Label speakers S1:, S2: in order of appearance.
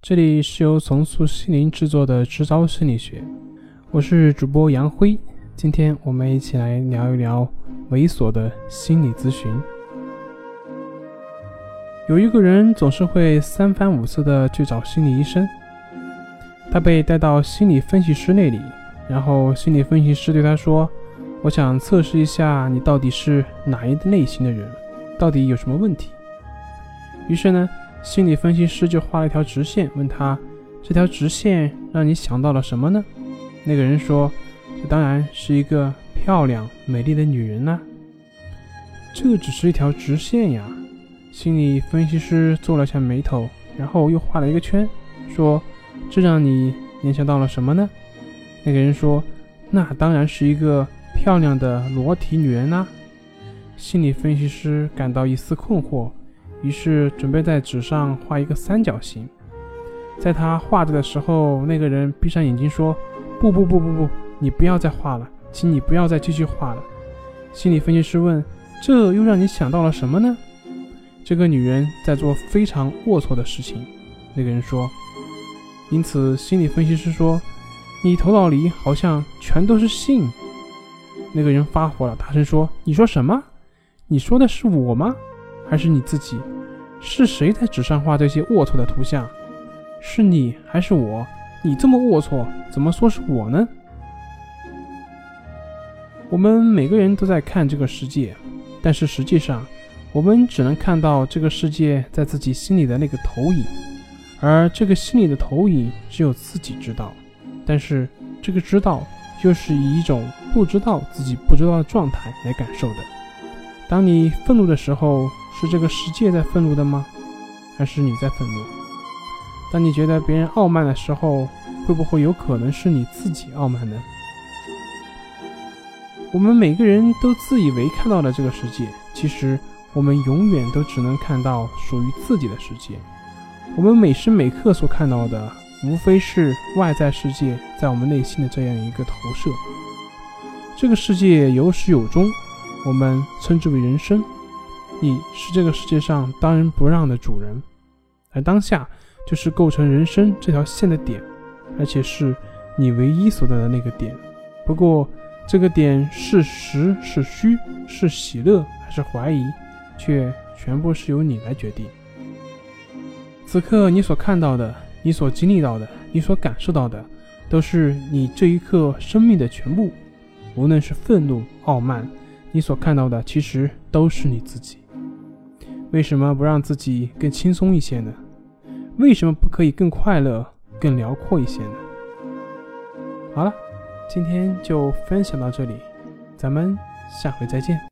S1: 这里是由重塑心灵制作的直招心理学，我是主播杨辉。今天我们一起来聊一聊猥琐的心理咨询。有一个人总是会三番五次的去找心理医生，他被带到心理分析师那里，然后心理分析师对他说：“我想测试一下你到底是哪一类型的人，到底有什么问题。”于是呢。心理分析师就画了一条直线，问他：“这条直线让你想到了什么呢？”那个人说：“这当然是一个漂亮美丽的女人啦。”这只是一条直线呀。心理分析师皱了下眉头，然后又画了一个圈，说：“这让你联想到了什么呢？”那个人说：“那当然是一个漂亮的裸体女人啦。”心理分析师感到一丝困惑。于是准备在纸上画一个三角形，在他画着的时候，那个人闭上眼睛说：“不不不不不，你不要再画了，请你不要再继续画了。”心理分析师问：“这又让你想到了什么呢？”这个女人在做非常龌龊的事情。那个人说：“因此，心理分析师说，你头脑里好像全都是性。”那个人发火了，大声说：“你说什么？你说的是我吗？”还是你自己？是谁在纸上画这些龌龊的图像？是你还是我？你这么龌龊，怎么说是我呢？我们每个人都在看这个世界，但是实际上，我们只能看到这个世界在自己心里的那个投影，而这个心里的投影只有自己知道。但是这个知道，就是以一种不知道自己不知道的状态来感受的。当你愤怒的时候。是这个世界在愤怒的吗？还是你在愤怒？当你觉得别人傲慢的时候，会不会有可能是你自己傲慢呢？我们每个人都自以为看到了这个世界，其实我们永远都只能看到属于自己的世界。我们每时每刻所看到的，无非是外在世界在我们内心的这样一个投射。这个世界有始有终，我们称之为人生。你是这个世界上当仁不让的主人，而当下就是构成人生这条线的点，而且是你唯一所在的那个点。不过，这个点是实是虚，是喜乐还是怀疑，却全部是由你来决定。此刻你所看到的，你所经历到的，你所感受到的，都是你这一刻生命的全部。无论是愤怒、傲慢，你所看到的，其实都是你自己。为什么不让自己更轻松一些呢？为什么不可以更快乐、更辽阔一些呢？好了，今天就分享到这里，咱们下回再见。